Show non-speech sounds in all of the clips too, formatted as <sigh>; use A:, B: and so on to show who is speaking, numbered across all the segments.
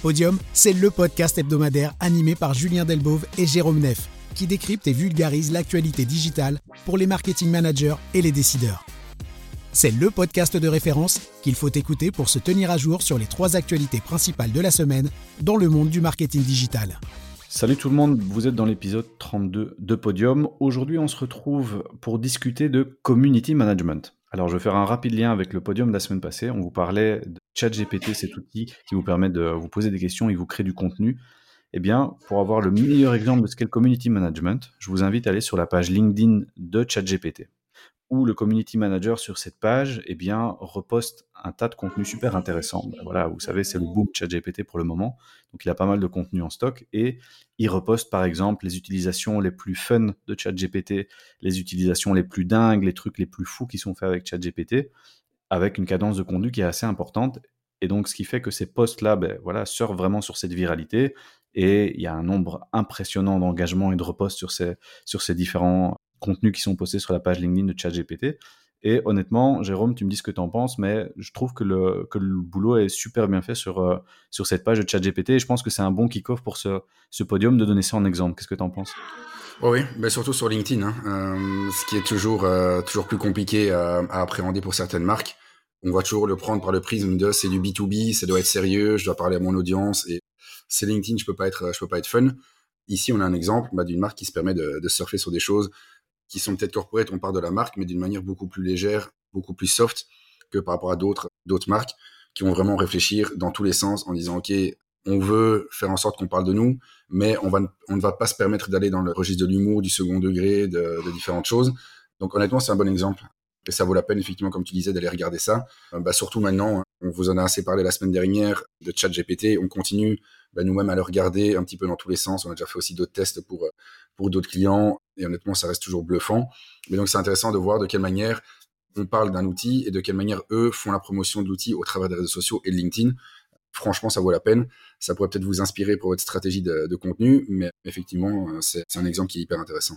A: Podium, c'est le podcast hebdomadaire animé par Julien Delbove et Jérôme Neff, qui décrypte et vulgarise l'actualité digitale pour les marketing managers et les décideurs. C'est le podcast de référence qu'il faut écouter pour se tenir à jour sur les trois actualités principales de la semaine dans le monde du marketing digital.
B: Salut tout le monde, vous êtes dans l'épisode 32 de Podium. Aujourd'hui, on se retrouve pour discuter de community management. Alors, je vais faire un rapide lien avec le podium de la semaine passée. On vous parlait ChatGPT, cet outil qui vous permet de vous poser des questions et vous crée du contenu. Eh bien, pour avoir le meilleur exemple de ce qu'est le community management, je vous invite à aller sur la page LinkedIn de ChatGPT où le community manager sur cette page eh bien, reposte un tas de contenus super intéressants. Ben voilà, vous savez, c'est le boom ChatGPT pour le moment. Donc, il a pas mal de contenu en stock et il reposte par exemple les utilisations les plus fun de ChatGPT, les utilisations les plus dingues, les trucs les plus fous qui sont faits avec ChatGPT, avec une cadence de contenu qui est assez importante. Et donc, ce qui fait que ces posts-là, ben, voilà, surfent vraiment sur cette viralité et il y a un nombre impressionnant d'engagements et de reposts sur ces, sur ces différents contenus qui sont postés sur la page LinkedIn de ChatGPT. Et honnêtement, Jérôme, tu me dis ce que tu en penses, mais je trouve que le, que le boulot est super bien fait sur, euh, sur cette page de ChatGPT. Et je pense que c'est un bon kick-off pour ce, ce podium de donner ça en exemple. Qu'est-ce que tu en penses
C: Oui, mais surtout sur LinkedIn, hein. euh, ce qui est toujours, euh, toujours plus compliqué à, appréhender pour certaines marques. On va toujours le prendre par le prisme de c'est du B2B, ça doit être sérieux, je dois parler à mon audience et c'est LinkedIn, je peux peux pas être fun. Ici, on a un exemple bah, d'une marque qui se permet de surfer sur des choses qui sont peut-être corporate, on part de la marque, mais d'une manière beaucoup plus légère, beaucoup plus soft que par rapport à d'autres d'autres marques qui vont vraiment réfléchir dans tous les sens en disant ok on veut faire en sorte qu'on parle de nous, mais on, va, on ne va pas se permettre d'aller dans le registre de l'humour, du second degré, de, différentes choses. Donc honnêtement, c'est un bon exemple. Et ça vaut la peine, effectivement, comme tu disais, d'aller regarder ça. Euh, bah, surtout maintenant, on vous en a assez parlé la semaine dernière de ChatGPT. On continue bah, nous-mêmes à le regarder un petit peu dans tous les sens. On a déjà fait aussi d'autres tests pour, euh, pour d'autres clients et honnêtement, ça reste toujours bluffant. Mais donc, c'est intéressant de voir de quelle manière on parle d'un outil et de quelle manière eux font la promotion de l'outil au travers des réseaux sociaux et de LinkedIn. Franchement, ça vaut la peine. Ça pourrait peut-être vous inspirer pour votre stratégie de, de contenu, mais effectivement, euh, c'est un exemple qui est hyper intéressant.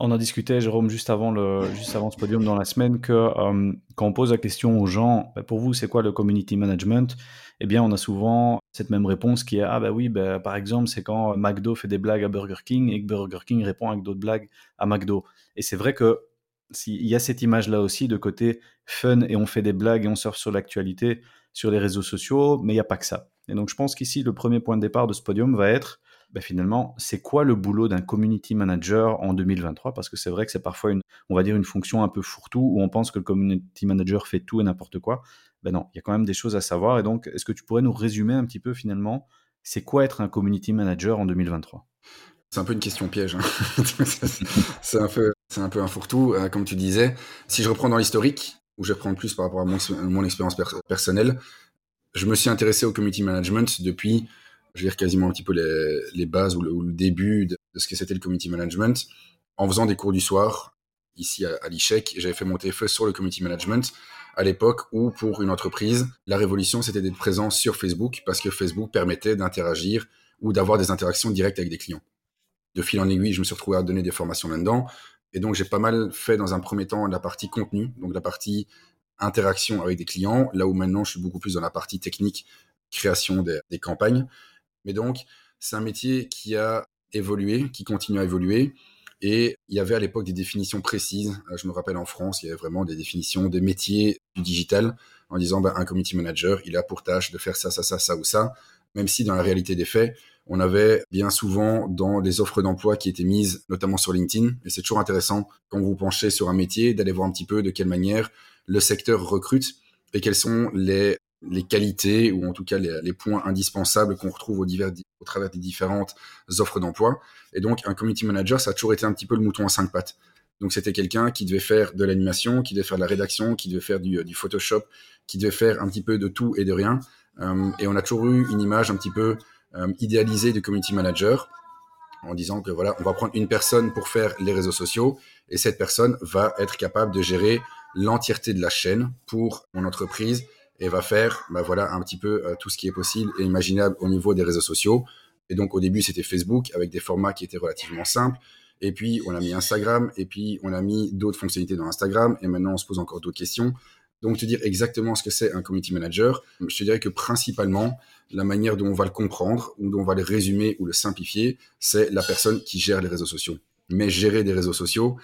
B: On a discuté, Jérôme, juste avant, le, juste avant ce podium dans la semaine, que euh, quand on pose la question aux gens, bah, pour vous, c'est quoi le community management? Eh bien, on a souvent cette même réponse qui est Ah, bah oui, bah, par exemple, c'est quand McDo fait des blagues à Burger King et que Burger King répond avec d'autres blagues à McDo. Et c'est vrai que s'il y a cette image-là aussi de côté fun et on fait des blagues et on surfe sur l'actualité sur les réseaux sociaux, mais il n'y a pas que ça. Et donc, je pense qu'ici, le premier point de départ de ce podium va être ben finalement, c'est quoi le boulot d'un community manager en 2023 Parce que c'est vrai que c'est parfois une, on va dire, une fonction un peu fourre-tout où on pense que le community manager fait tout et n'importe quoi. Ben non, il y a quand même des choses à savoir. Et donc, est-ce que tu pourrais nous résumer un petit peu finalement, c'est quoi être un community manager en 2023
C: c'est un peu une question piège. Hein. <laughs> c'est un peu, c'est un un fourre-tout, euh, comme tu disais. Si je reprends dans l'historique, où je prendre plus par rapport à mon expérience personnelle, je me suis intéressé au community management depuis je vais dire quasiment un petit peu les, bases ou le, début de, ce que c'était le community management en faisant des cours du soir ici à, à l'ICHEC. J'avais fait mon TFE sur le community management à l'époque où pour une entreprise, la révolution c'était d'être présent sur Facebook parce que Facebook permettait d'interagir ou d'avoir des interactions directes avec des clients. De fil en aiguille, je me suis retrouvé à donner des formations là-dedans. Et donc, j'ai pas mal fait dans un premier temps la partie contenu, donc la partie interaction avec des clients, là où maintenant je suis beaucoup plus dans la partie technique, création des campagnes. Mais donc, c'est un métier qui a évolué, qui continue à évoluer. Et il y avait à l'époque des définitions précises. Euh, je me rappelle en France, il y avait vraiment des définitions des métiers du digital en disant ben, un community manager, il a pour tâche de faire ça, ça, ça, ça ou ça. Même si dans la réalité des faits, on avait bien souvent dans les offres d'emploi qui étaient mises, notamment sur LinkedIn, et c'est toujours intéressant quand vous penchez sur un métier d'aller voir un petit peu de quelle manière le secteur recrute et quels sont les les qualités ou en tout cas les, points indispensables qu'on retrouve au, travers des différentes offres d'emploi. Et donc, un community manager, ça a toujours été un petit peu le mouton à cinq pattes. Donc, c'était quelqu'un qui devait faire de l'animation, qui devait faire de la rédaction, qui devait faire du, du, Photoshop, qui devait faire un petit peu de tout et de rien. Euh, et on a toujours eu une image un petit peu euh, idéalisée du community manager en disant que voilà, on va prendre une personne pour faire les réseaux sociaux et cette personne va être capable de gérer l'entièreté de la chaîne pour mon entreprise et va faire bah voilà un petit peu euh, tout ce qui est possible et imaginable au niveau des réseaux sociaux. Et donc au début c'était Facebook avec des formats qui étaient relativement simples. Et puis on a mis Instagram et puis on a mis d'autres fonctionnalités dans Instagram et maintenant on se pose encore d'autres questions. Donc, te dire exactement ce que c'est un community manager, je te dirais que principalement, la manière dont on va le comprendre, ou dont on va le résumer ou le simplifier, c'est la personne qui gère les réseaux sociaux. Mais gérer des réseaux sociaux,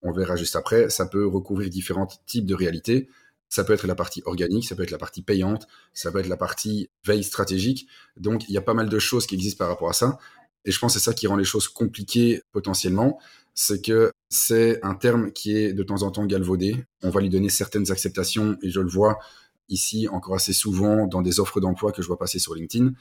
C: on verra juste après, ça peut recouvrir différents types de réalités. Ça peut être la partie organique, ça peut être la partie payante, ça peut être la partie veille stratégique. Donc, il y a pas mal de choses qui existent par rapport à ça. Et je pense que c'est ça qui rend les choses compliquées potentiellement. C'est que c'est un terme qui est de temps en temps galvaudé. On va lui donner certaines acceptations et je le vois ici encore assez souvent dans des offres d'emploi que je vois passer sur LinkedIn.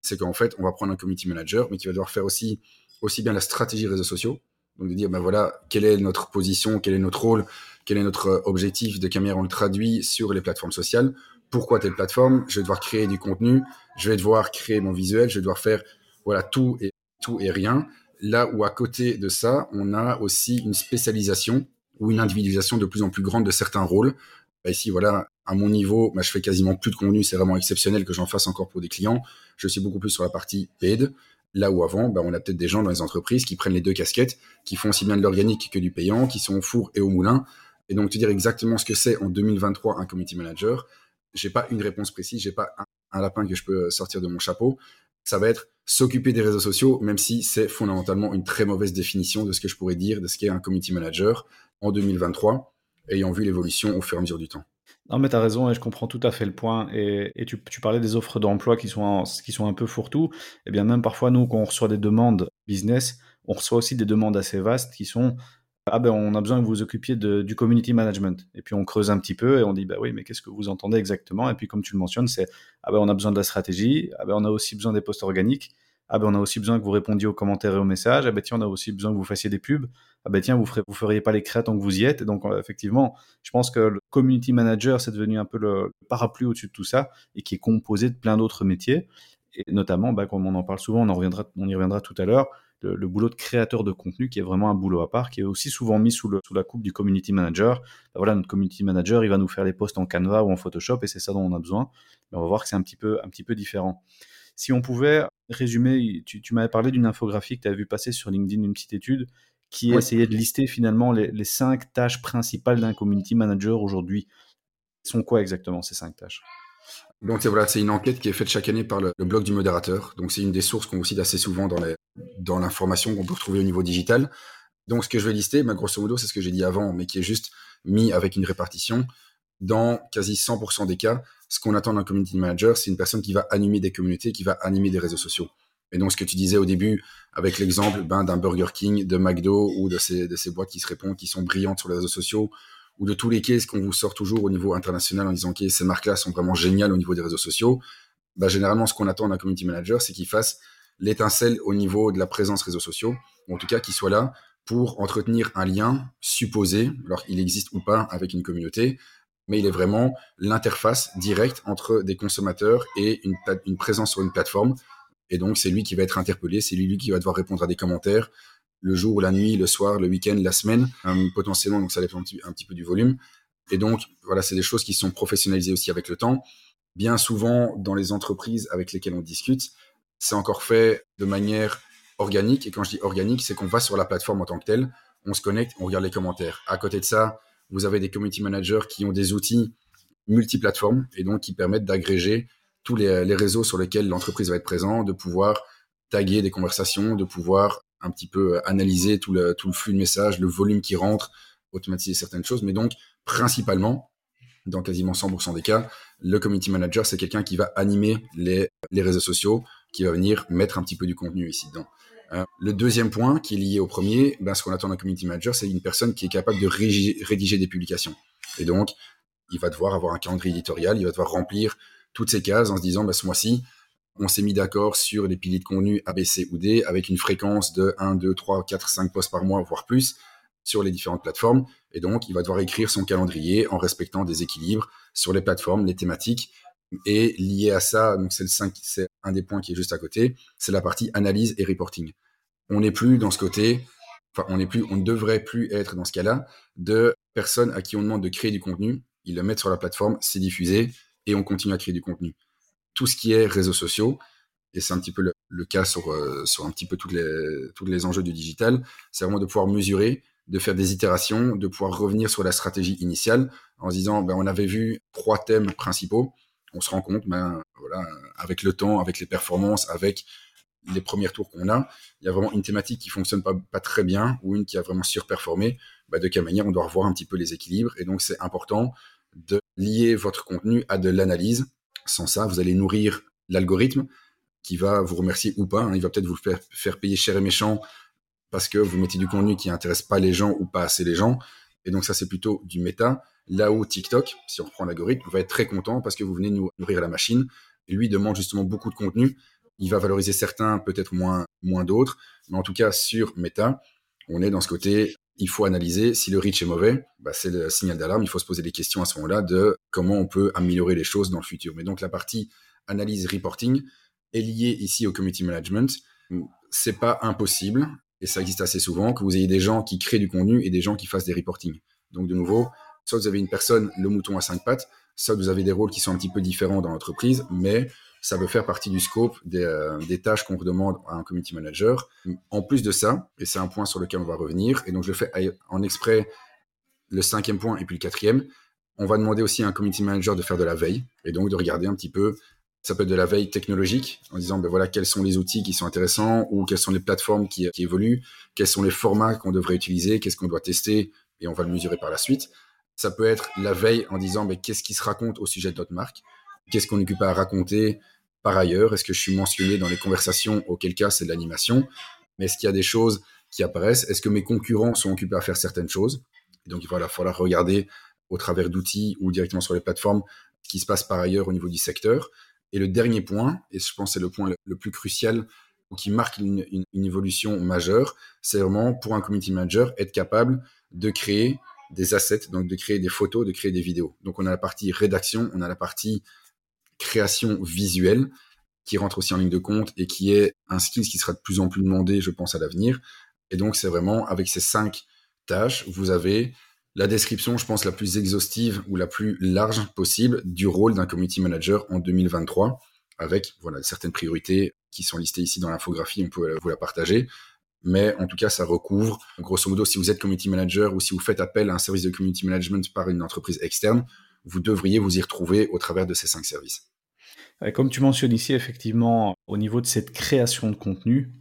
C: C'est qu'en fait, on va prendre un community manager, mais qui va devoir faire aussi, aussi bien la stratégie réseaux sociaux. Donc de dire, ben voilà, quelle est notre position, quel est notre rôle, quel est notre objectif, de manière on le traduit sur les plateformes sociales, pourquoi telle plateforme, je vais devoir créer du contenu, je vais devoir créer mon visuel, je vais devoir faire voilà tout et tout et rien. Là où à côté de ça, on a aussi une spécialisation ou une individualisation de plus en plus grande de certains rôles. Bah, ici, voilà, à mon niveau, bah, je fais quasiment plus de contenu, c'est vraiment exceptionnel que j'en fasse encore pour des clients. Je suis beaucoup plus sur la partie paid. Là où avant, bah, on a peut-être des gens dans les entreprises qui prennent les deux casquettes, qui font aussi bien de l'organique que du payant, qui sont au four et au moulin, et donc, te dire exactement ce que c'est en 2023 un community manager, j'ai pas une réponse précise, j'ai pas un, lapin que je peux sortir de mon chapeau. Ça va être s'occuper des réseaux sociaux, même si c'est fondamentalement une très mauvaise définition de ce que je pourrais dire de ce qu'est un community manager en 2023, ayant vu l'évolution au fur et à mesure du temps.
B: Non, mais tu as raison et je comprends tout à fait le point. Et, tu, parlais des offres d'emploi qui sont, qui sont un peu fourre-tout. Et eh bien, même parfois, nous, quand on reçoit des demandes business, on reçoit aussi des demandes assez vastes qui sont ah ben on a besoin que vous vous occupiez du community management. Et puis on creuse un petit peu et on dit bah oui mais qu'est-ce que vous entendez exactement? Et puis comme tu le mentionnes c'est ah ben on a besoin de la stratégie, ah ben on a aussi besoin des posts organiques, ah ben on a aussi besoin que vous répondiez aux commentaires et aux messages, ah ben tiens on a aussi besoin que vous fassiez des pubs, ah ben tiens vous ferez, vous feriez pas les créas tant que vous y êtes. Et donc euh, effectivement je pense que le community manager c'est devenu un peu le parapluie au-dessus de tout ça et qui est composé de plein d'autres métiers. Et notamment bah, comme on en parle souvent on en reviendra on y reviendra tout à l'heure le, boulot de créateur de contenu qui est vraiment un boulot à part, qui est aussi souvent mis sous, la coupe du community manager. Ben voilà, notre community manager, il va nous faire les posts en Canva ou en Photoshop et c'est ça dont on a besoin. Mais on va voir que c'est un petit peu, un petit peu différent. Si on pouvait résumer, tu, m'avais parlé d'une infographie que tu as vu passer sur LinkedIn, une petite étude qui essayait de lister finalement les, les cinq tâches principales d'un community manager aujourd'hui. sont quoi exactement ces cinq tâches?
C: Donc voilà, c'est une enquête qui est faite chaque année par le, blog du modérateur. Donc c'est une des sources qu'on cite assez souvent dans l'information qu'on peut retrouver au niveau digital. Donc ce que je vais lister, bah, grosso modo, c'est ce que j'ai dit avant, mais qui est juste mis avec une répartition. Dans quasi 100% des cas, ce qu'on attend d'un community manager, c'est une personne qui va animer des communautés, qui va animer des réseaux sociaux. Et donc ce que tu disais au début, avec l'exemple ben, d'un Burger King, de McDo ou de ces, de ces boîtes qui se répondent, qui sont brillantes sur les réseaux sociaux, ou de tous les cases qu'on vous sort toujours au niveau international en disant que ces marques-là sont vraiment géniales au niveau des réseaux sociaux, bah, généralement, ce qu'on attend d'un community manager, c'est qu'il fasse l'étincelle au niveau de la présence réseaux sociaux, ou en tout cas qu'il soit là pour entretenir un lien supposé, alors il existe ou pas avec une communauté, mais il est vraiment l'interface directe entre des consommateurs et une, une présence sur une plateforme. Et donc, c'est lui qui va être interpellé, c'est lui qui va devoir répondre à des commentaires, le jour, la nuit, le soir, le week-end, la semaine, euh, potentiellement, donc ça dépend un petit, peu du volume. Et donc, voilà, c'est des choses qui sont professionnalisées aussi avec le temps. Bien souvent, dans les entreprises avec lesquelles on discute, c'est encore fait de manière organique. Et quand je dis organique, c'est qu'on va sur la plateforme en tant que telle, on se connecte, on regarde les commentaires. À côté de ça, vous avez des community managers qui ont des outils multiplateformes et donc qui permettent d'agréger tous les, les réseaux sur lesquels l'entreprise va être présente, de pouvoir taguer des conversations, de pouvoir un petit peu euh, analyser tout le, tout le flux de messages, le volume qui rentre, automatiser certaines choses. Mais donc, principalement, dans quasiment 100% des cas, le community manager, c'est quelqu'un qui va animer les, les réseaux sociaux, qui va venir mettre un petit peu du contenu ici dedans. Euh, le deuxième point qui est lié au premier, ben, ce qu'on attend d'un community manager, c'est une personne qui est capable de rédiger, des publications. Et donc, il va devoir avoir un calendrier éditorial, il va devoir remplir toutes ces cases en se disant, ben, ce mois-ci, on s'est mis d'accord sur les piliers de contenu A, ou D avec une fréquence de 1, 2, 3, 4, 5 posts par mois, voire plus sur les différentes plateformes. Et donc, il va devoir écrire son calendrier en respectant des équilibres sur les plateformes, les thématiques. Et lié à ça, donc c'est le 5, c'est un des points qui est juste à côté, c'est la partie analyse et reporting. On n'est plus dans ce côté, enfin, on plus, on ne devrait plus être dans ce cas-là de personnes à qui on demande de créer du contenu, ils le mettent sur la plateforme, c'est diffusé et on continue à créer du contenu tout ce qui est réseaux sociaux, et c'est un petit peu le, cas sur, euh, sur un petit peu toutes les, tous les enjeux du digital, c'est vraiment de pouvoir mesurer, de faire des itérations, de pouvoir revenir sur la stratégie initiale, en se disant, ben, on avait vu trois thèmes principaux. On se rend compte, ben, voilà, avec le temps, avec les performances, avec les premiers tours qu'on a, il y a vraiment une thématique qui fonctionne pas, pas très bien ou une qui a vraiment surperformé. Ben, de quelle manière on doit revoir un petit peu les équilibres. Et donc, c'est important de lier votre contenu à de l'analyse. Sans ça, vous allez nourrir l'algorithme qui va vous remercier ou pas. Hein. Il va peut-être vous faire, payer cher et méchant parce que vous mettez du contenu qui intéresse pas les gens ou pas assez les gens. Et donc ça, c'est plutôt du méta. Là où TikTok, si on reprend l'algorithme, va être très content parce que vous venez nous nourrir la machine. Et lui demande justement beaucoup de contenu. Il va valoriser certains, peut-être moins, moins d'autres. Mais en tout cas, sur méta, on est dans ce côté, il faut analyser. Si le reach est mauvais, bah, c'est le signal d'alarme. Il faut se poser des questions à ce moment-là de comment on peut améliorer les choses dans le futur. Mais donc la partie analyse reporting est liée ici au community management. C'est pas impossible et ça existe assez souvent, que vous ayez des gens qui créent du contenu et des gens qui fassent des reporting. Donc de nouveau, soit vous avez une personne, le mouton à cinq pattes, soit vous avez des rôles qui sont un petit peu différents dans l'entreprise, mais ça peut faire partie du scope des, euh, des tâches qu'on demande à un community manager. En plus de ça, et c'est un point sur lequel on va revenir, et donc je fais en exprès le cinquième point et puis le quatrième, on va demander aussi à un community manager de faire de la veille et donc de regarder un petit peu ça peut être de la veille technologique en disant ben voilà quels sont les outils qui sont intéressants ou quelles sont les plateformes qui, évoluent, quels sont les formats qu'on devrait utiliser, qu'est-ce qu'on doit tester et on va le mesurer par la suite. Ça peut être la veille en disant ben, qu'est-ce qui se raconte au sujet de notre marque, qu'est-ce qu'on occupe à raconter par ailleurs, est-ce que je suis mentionné dans les conversations, auquel cas c'est de l'animation, mais est-ce qu'il y a des choses qui apparaissent, est-ce que mes concurrents sont occupés à faire certaines choses, donc il va falloir regarder au travers d'outils ou directement sur les plateformes ce qui se passe par ailleurs au niveau du secteur. Et le dernier point, et je pense c'est le point le, plus crucial, qui marque une, évolution majeure, c'est vraiment pour un community manager être capable de créer des assets, donc de créer des photos, de créer des vidéos. Donc on a la partie rédaction, on a la partie création visuelle qui rentre aussi en ligne de compte et qui est un skill qui sera de plus en plus demandé, je pense, à l'avenir. Et donc c'est vraiment avec ces cinq tâches, vous avez la description, je pense, la plus exhaustive ou la plus large possible du rôle d'un community manager en 2023, avec voilà certaines priorités qui sont listées ici dans l'infographie, on peut vous la partager. Mais en tout cas, ça recouvre, grosso modo, si vous êtes community manager ou si vous faites appel à un service de community management par une entreprise externe, vous devriez vous y retrouver au travers de ces cinq services.
B: Comme tu mentionnes ici, effectivement, au niveau de cette création de contenu,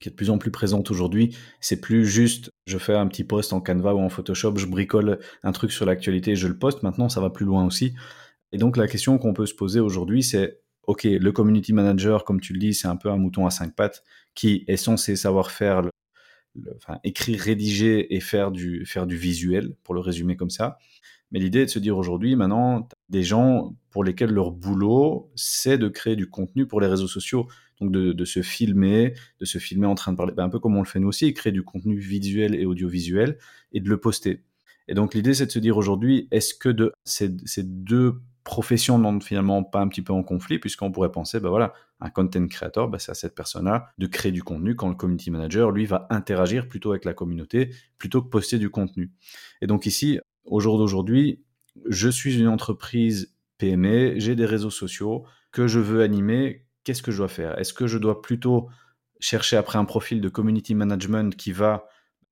B: qui est de plus en plus présente aujourd'hui. C'est plus juste, je fais un petit post en Canva ou en Photoshop, je bricole un truc sur l'actualité et je le poste. Maintenant, ça va plus loin aussi. Et donc, la question qu'on peut se poser aujourd'hui, c'est, OK, le community manager, comme tu le dis, c'est un peu un mouton à cinq pattes qui est censé savoir faire, enfin, écrire, rédiger et faire du, faire du visuel, pour le résumer comme ça. Mais l'idée est de se dire aujourd'hui, maintenant, des gens pour lesquels leur boulot, c'est de créer du contenu pour les réseaux sociaux donc de, se filmer, de se filmer en train de parler, ben, un peu comme on le fait nous aussi, créer du contenu visuel et audiovisuel et de le poster. Et donc l'idée c'est de se dire aujourd'hui, est-ce que ces, deux professions n'entrent finalement pas un petit peu en conflit, puisqu'on pourrait penser, ben voilà, un content creator, ben c'est à cette personne-là de créer du contenu quand le community manager, lui, va interagir plutôt avec la communauté, plutôt que poster du contenu. Et donc ici, au jour d'aujourd'hui, je suis une entreprise PME, j'ai des réseaux sociaux que je veux animer, qu'est-ce que je dois faire? Est-ce que je dois plutôt chercher après un profil de community management qui va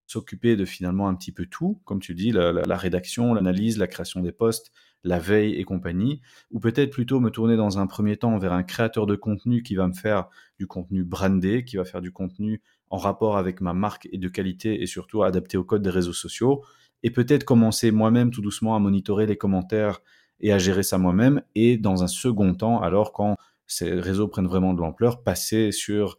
B: s'occuper de finalement un petit peu tout, comme tu dis, la, rédaction, l'analyse, la création des postes, la veille et compagnie, ou peut-être plutôt me tourner dans un premier temps vers un créateur de contenu qui va me faire du contenu brandé, qui va faire du contenu en rapport avec ma marque et de qualité et surtout adapté au code des réseaux sociaux, et peut-être commencer moi-même tout doucement à monitorer les commentaires et à gérer ça moi-même, et dans un second temps, alors quand ces réseaux prennent vraiment de l'ampleur, passer sur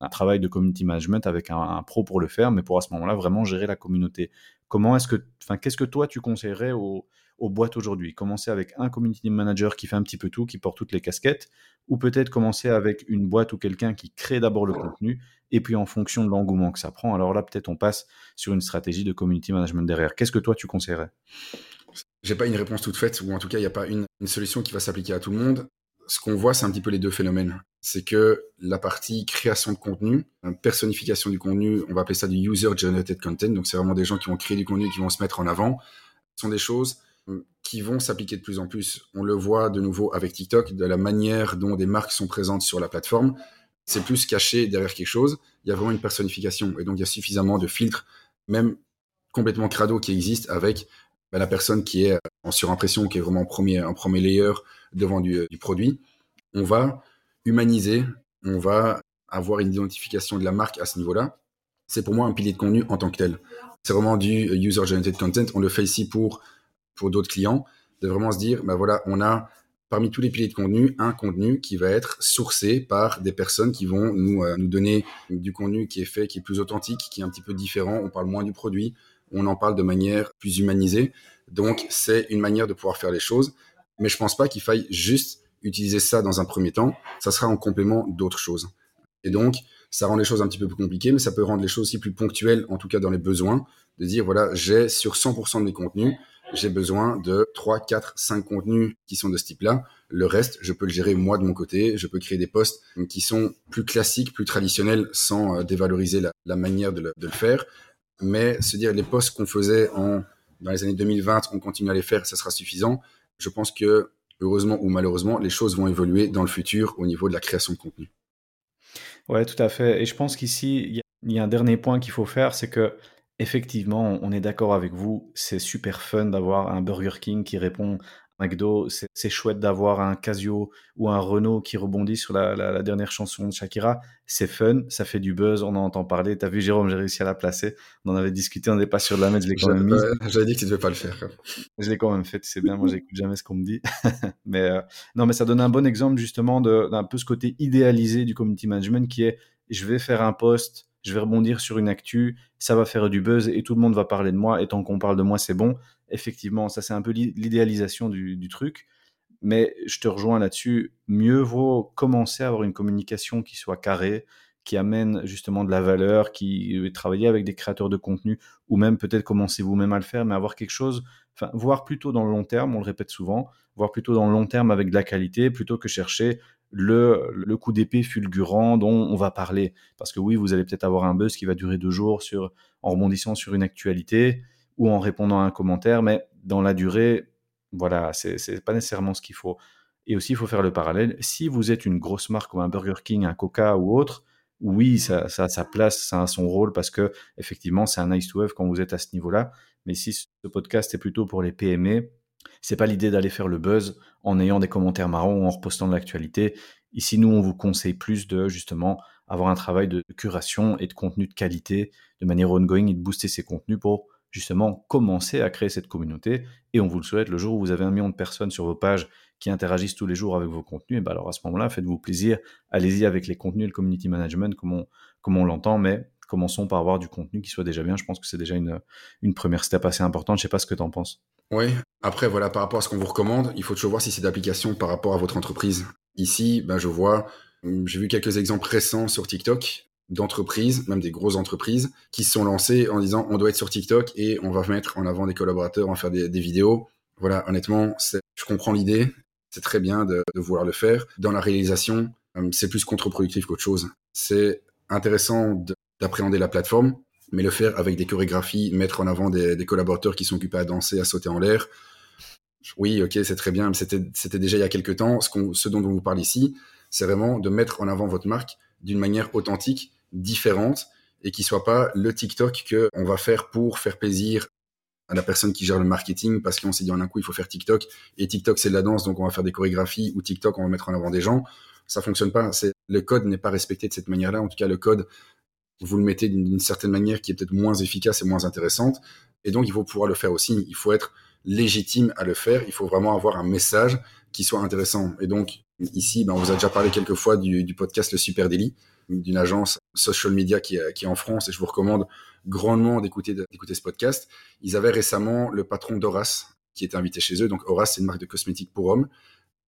B: un travail de community management avec un, pro pour le faire, mais pour à ce moment-là vraiment gérer la communauté. Comment est-ce que, enfin, qu'est-ce que toi tu conseillerais aux, boîtes aujourd'hui? Commencer avec un community manager qui fait un petit peu tout, qui porte toutes les casquettes, ou peut-être commencer avec une boîte ou quelqu'un qui crée d'abord le contenu, et puis en fonction de l'engouement que ça prend, alors là peut-être on passe sur une stratégie de community management derrière. Qu'est-ce que toi tu conseillerais?
C: J'ai pas une réponse toute faite, ou en tout cas, il n'y a pas une, solution qui va s'appliquer à tout le monde ce qu'on voit, c'est un petit peu les deux phénomènes. C'est que la partie création de contenu, personnification du contenu, on va appeler ça du user-generated content, donc c'est vraiment des gens qui vont créer du contenu, qui vont se mettre en avant, sont des choses euh, qui vont s'appliquer de plus en plus. On le voit de nouveau avec TikTok, de la manière dont des marques sont présentes sur la plateforme. C'est plus caché derrière quelque chose. Il y a vraiment une personnification. Et donc, il y a suffisamment de filtres, même complètement crado, qui existent avec bah, la personne qui est en surimpression, qui est vraiment en premier, en premier layer devant du, du produit. On va humaniser, on va avoir une identification de la marque à ce niveau-là. C'est pour moi un pilier de contenu en tant que tel. C'est vraiment du user-generated content. On le fait ici pour, pour d'autres clients, de vraiment se dire, bah voilà, on a parmi tous les piliers de contenu, un contenu qui va être sourcé par des personnes qui vont nous, euh, nous donner du contenu qui est fait, qui est plus authentique, qui est un petit peu différent. On parle moins du produit, on en parle de manière plus humanisée. Donc, c'est une manière de pouvoir faire les choses. Mais je pense pas qu'il faille juste utiliser ça dans un premier temps. Ça sera en complément d'autres choses. Et donc, ça rend les choses un petit peu plus compliquées, mais ça peut rendre les choses aussi plus ponctuelles, en tout cas dans les besoins, de dire, voilà, j'ai sur 100% de mes contenus, j'ai besoin de 3, 4, 5 contenus qui sont de ce type-là. Le reste, je peux le gérer moi de mon côté. Je peux créer des posts qui sont plus classiques, plus traditionnels, sans euh, dévaloriser la, manière de le, faire. Mais se dire les posts qu'on faisait dans les années 2020, on continue à les faire, ça sera suffisant. Je pense que, heureusement ou malheureusement, les choses vont évoluer dans le futur au niveau de la création de contenu.
B: Ouais, tout à fait. Et je pense qu'ici, il y, a un dernier point qu'il faut faire, c'est que effectivement, on est d'accord avec vous. C'est super fun d'avoir un Burger King qui répond McDo. C'est chouette d'avoir un Casio ou un Renault qui rebondit sur la, dernière chanson de Shakira. C'est fun, ça fait du buzz, on en entend parler. T'as vu, Jérôme, j'ai réussi à la placer. On en avait discuté, on n'est pas sûr de la mettre, je l'ai quand même mise.
C: J'avais dit que tu ne devais pas le faire.
B: Je l'ai quand même fait, c'est bien. Moi, j'écoute jamais ce qu'on me dit. <laughs> mais euh, non, mais ça donne un bon exemple justement d'un peu ce côté idéalisé du community management qui est je vais faire un post, je vais rebondir sur une actu, ça va faire du buzz et tout le monde va parler de moi. Et tant qu'on parle de moi, c'est bon. Effectivement, ça c'est un peu l'idéalisation du, truc. Mais je te rejoins là-dessus. Mieux vaut commencer à avoir une communication qui soit carrée, qui amène justement de la valeur, qui travailler avec des créateurs de contenu, ou même peut-être commencer vous-même à le faire, mais avoir quelque chose, enfin, voir plutôt dans le long terme, on le répète souvent, voir plutôt dans le long terme avec de la qualité, plutôt que chercher le, le coup d'épée fulgurant dont on va parler. Parce que oui, vous allez peut-être avoir un buzz qui va durer deux jours sur, en rebondissant sur une actualité ou en répondant à un commentaire, mais dans la durée, voilà, c'est pas nécessairement ce qu'il faut. Et aussi, il faut faire le parallèle. Si vous êtes une grosse marque comme un Burger King, un Coca ou autre, oui, ça, ça a sa place, ça a son rôle parce que effectivement, c'est un nice to have quand vous êtes à ce niveau-là. Mais si ce podcast est plutôt pour les PME, c'est pas l'idée d'aller faire le buzz en ayant des commentaires marrons ou en repostant de l'actualité. Ici, nous, on vous conseille plus de justement avoir un travail de curation et de contenu de qualité de manière ongoing et de booster ces contenus pour justement commencer à créer cette communauté. Et on vous le souhaite, le jour où vous avez un million de personnes sur vos pages qui interagissent tous les jours avec vos contenus, et ben alors à ce moment-là, faites-vous plaisir, allez-y avec les contenus et le community management comme on, l'entend, mais commençons par avoir du contenu qui soit déjà bien. Je pense que c'est déjà une, première step assez importante. Je sais pas ce que tu en penses.
C: Oui, après, voilà, par rapport à ce qu'on vous recommande, il faut toujours voir si c'est d'application par rapport à votre entreprise. Ici, ben, je vois, j'ai vu quelques exemples récents sur TikTok d'entreprises, même des grosses entreprises, qui se sont lancées en disant on doit être sur TikTok et on va mettre en avant des collaborateurs, on va faire des, vidéos. Voilà, honnêtement, je comprends l'idée, c'est très bien de, vouloir le faire. Dans la réalisation, euh, c'est plus contre-productif qu'autre chose. C'est intéressant d'appréhender la plateforme, mais le faire avec des chorégraphies, mettre en avant des, collaborateurs qui sont occupés à danser, à sauter en l'air. Oui, ok, c'est très bien, mais c'était déjà il y a quelques temps. Ce, ce dont on vous parle ici, c'est vraiment de mettre en avant votre marque d'une manière authentique, différente, et qui soit pas le TikTok que on va faire pour faire plaisir à la personne qui gère le marketing parce qu'on s'est dit en un coup il faut faire TikTok et TikTok c'est de la danse donc on va faire des chorégraphies ou TikTok on va mettre en avant des gens ça fonctionne pas c'est le code n'est pas respecté de cette manière-là en tout cas le code vous le mettez d'une certaine manière qui est peut-être moins efficace et moins intéressante. Et donc, il faut pouvoir le faire aussi. Il faut être légitime à le faire. Il faut vraiment avoir un message qui soit intéressant. Et donc, ici, ben, on vous a déjà parlé quelques fois du, du podcast Le Super Daily, d'une agence social media qui est, qui est en France. Et je vous recommande grandement d'écouter ce podcast. Ils avaient récemment le patron d'Horace qui était invité chez eux. Donc, Horace, c'est une marque de cosmétiques pour hommes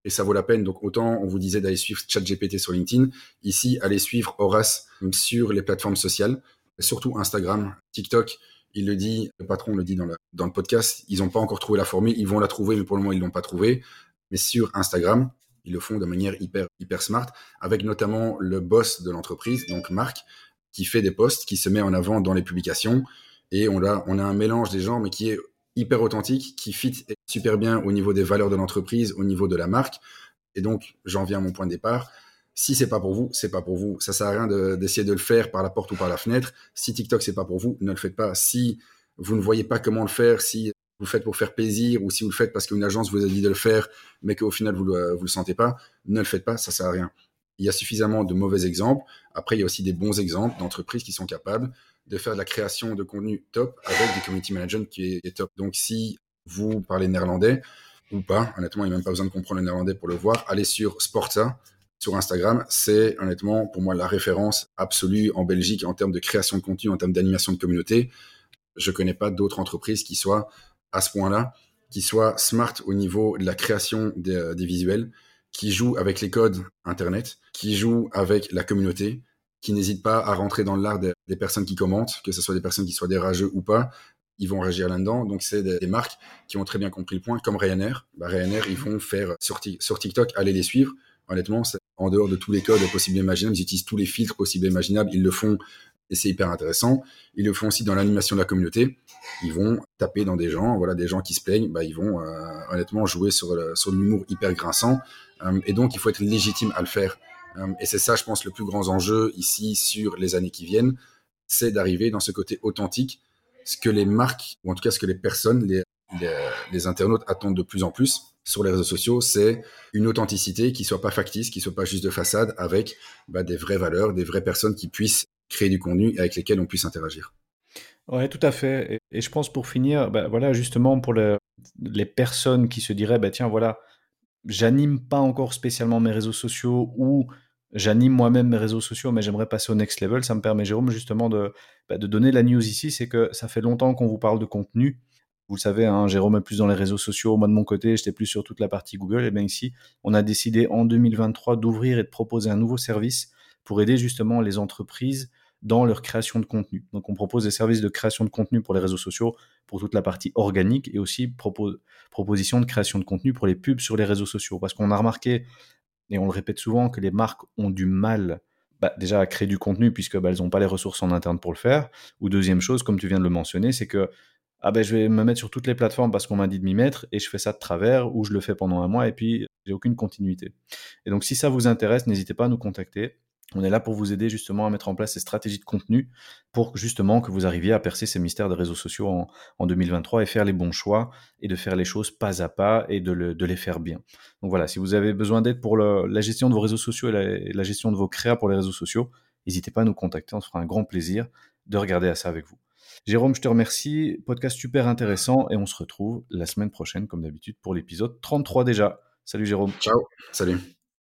C: et ça vaut la peine. Donc autant on vous disait d'aller suivre ChatGPT sur LinkedIn, ici allez suivre Horace sur les plateformes sociales, surtout Instagram, TikTok. Il le dit, le patron le dit dans le, dans le podcast, ils n'ont pas encore trouvé la formule, ils vont la trouver, mais pour le moment ils l'ont pas trouvée. Mais sur Instagram, ils le font de manière hyper hyper smart, avec notamment le boss de l'entreprise, donc Marc, qui fait des posts, qui se met en avant dans les publications, et on a on a un mélange des gens, mais qui est hyper authentique, qui fit super bien au niveau des valeurs de l'entreprise, au niveau de la marque. Et donc, j'en viens à mon point de départ. Si c'est pas pour vous, c'est pas pour vous. Ça sert à rien d'essayer de, le faire par la porte ou par la fenêtre. Si TikTok c'est pas pour vous, ne le faites pas. Si vous ne voyez pas comment le faire, si vous faites pour faire plaisir ou si vous le faites parce qu'une agence vous a dit de le faire, mais qu'au final vous le, le sentez pas, ne le faites pas, ça sert à rien. Il y a suffisamment de mauvais exemples. Après, il y a aussi des bons exemples d'entreprises qui sont capables de faire de la création de contenu top avec du community management qui est, top. Donc, si vous parlez néerlandais ou pas, honnêtement, il n'y a même pas besoin de comprendre le néerlandais pour le voir, allez sur Sportsa sur Instagram. C'est honnêtement pour moi la référence absolue en Belgique en termes de création de contenu, en termes d'animation de communauté. Je connais pas d'autres entreprises qui soient à ce point-là, qui soient smart au niveau de la création des, des visuels, qui jouent avec les codes Internet, qui jouent avec la communauté, qui n'hésitent pas à rentrer dans l'art des, des, personnes qui commentent, que ce soit des personnes qui soient des ou pas, ils vont réagir là-dedans. Donc, c'est des, marques qui ont très bien compris le point, comme Ryanair. Bah, Ryanair, ils vont faire sur, TikTok, aller les suivre. Honnêtement, en dehors de tous les codes possibles et imaginables, ils utilisent tous les filtres possibles et imaginables. Ils le font et c'est hyper intéressant. Ils le font aussi dans l'animation de la communauté. Ils vont taper dans des gens, voilà, des gens qui se plaignent, bah, ils vont euh, honnêtement jouer sur, le, sur hyper grinçant. Euh, et donc, il faut être légitime à le faire. Euh, et c'est ça, je pense, le plus grand enjeu ici sur les années qui viennent, c'est d'arriver dans ce côté authentique, ce que les marques, ou en tout cas ce que les personnes, les internautes attendent de plus en plus sur les réseaux sociaux, c'est une authenticité qui soit pas factice, qui soit pas juste de façade, avec bah, des vraies valeurs, des vraies personnes qui puissent créer du contenu avec lesquels on puisse interagir.
B: Ouais, tout à fait. Et, je pense pour finir, bah, voilà, justement pour le, les personnes qui se diraient, bah, tiens, voilà, j'anime pas encore spécialement mes réseaux sociaux ou j'anime moi-même mes réseaux sociaux, mais j'aimerais passer au next level. Ça me permet, Jérôme, justement de, bah, de donner la news ici. C'est que ça fait longtemps qu'on vous parle de contenu. Vous le savez, hein, Jérôme est plus dans les réseaux sociaux. Moi, de mon côté, j'étais plus sur toute la partie Google. Et bien ici, on a décidé en 2023 d'ouvrir et de proposer un nouveau service pour aider justement les entreprises dans leur création de contenu. Donc on propose des services de création de contenu pour les réseaux sociaux, pour toute la partie organique, et aussi propose, proposition de création de contenu pour les pubs sur les réseaux sociaux. Parce qu'on a remarqué, et on le répète souvent, que les marques ont du mal bah, déjà à créer du contenu puisque bah, elles n'ont pas les ressources en interne pour le faire. Ou deuxième chose, comme tu viens de le mentionner, c'est que ah ben, je vais me mettre sur toutes les plateformes parce qu'on m'a dit de m'y mettre et je fais ça de travers ou je le fais pendant un mois et puis j'ai aucune continuité. Et donc si ça vous intéresse, n'hésitez pas à nous contacter. On est là pour vous aider justement à mettre en place ces stratégies de contenu pour justement que vous arriviez à percer ces mystères des réseaux sociaux en, en 2023 et faire les bons choix et de faire les choses pas à pas et de, le, de les faire bien. Donc voilà, si vous avez besoin d'aide pour la gestion de vos réseaux sociaux et la, et la gestion de vos créas pour les réseaux sociaux, n'hésitez pas à nous contacter, on se fera un grand plaisir de regarder à ça avec vous. Jérôme, je te remercie, podcast super intéressant et on se retrouve la semaine prochaine comme d'habitude pour l'épisode 33 déjà. Salut Jérôme.
C: Ciao, salut.